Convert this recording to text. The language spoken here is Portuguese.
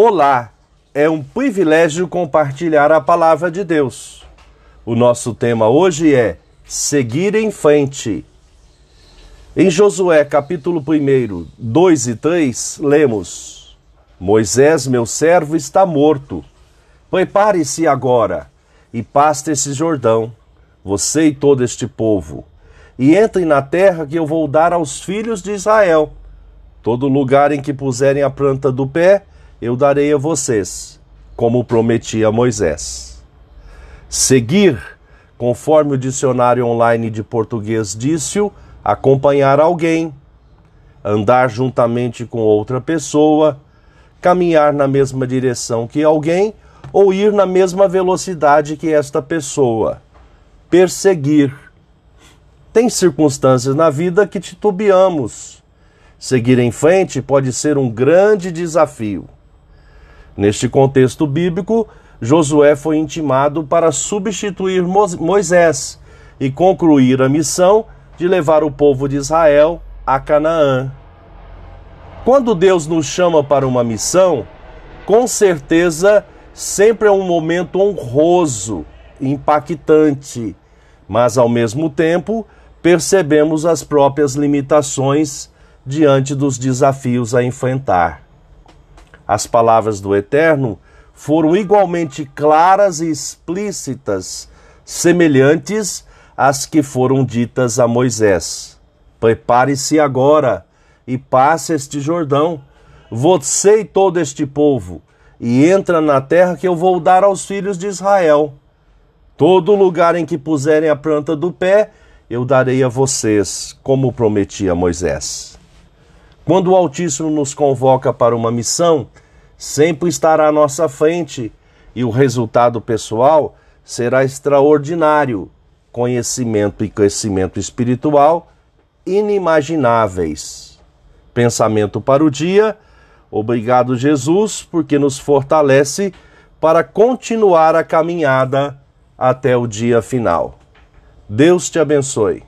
Olá, é um privilégio compartilhar a palavra de Deus. O nosso tema hoje é Seguir em frente. Em Josué capítulo 1, 2 e 3, lemos: Moisés, meu servo, está morto. Prepare-se agora e paste esse Jordão, você e todo este povo, e entrem na terra que eu vou dar aos filhos de Israel. Todo lugar em que puserem a planta do pé, eu darei a vocês, como prometi a Moisés. Seguir, conforme o dicionário online de português disse, acompanhar alguém, andar juntamente com outra pessoa, caminhar na mesma direção que alguém ou ir na mesma velocidade que esta pessoa. Perseguir. Tem circunstâncias na vida que titubeamos. Seguir em frente pode ser um grande desafio. Neste contexto bíblico, Josué foi intimado para substituir Moisés e concluir a missão de levar o povo de Israel a Canaã. Quando Deus nos chama para uma missão, com certeza sempre é um momento honroso, impactante, mas ao mesmo tempo percebemos as próprias limitações diante dos desafios a enfrentar. As palavras do Eterno foram igualmente claras e explícitas, semelhantes às que foram ditas a Moisés. Prepare-se agora e passe este Jordão, você e todo este povo, e entra na terra que eu vou dar aos filhos de Israel. Todo lugar em que puserem a planta do pé, eu darei a vocês, como prometi a Moisés. Quando o Altíssimo nos convoca para uma missão, sempre estará à nossa frente e o resultado pessoal será extraordinário conhecimento e crescimento espiritual inimagináveis. Pensamento para o dia. Obrigado, Jesus, porque nos fortalece para continuar a caminhada até o dia final. Deus te abençoe.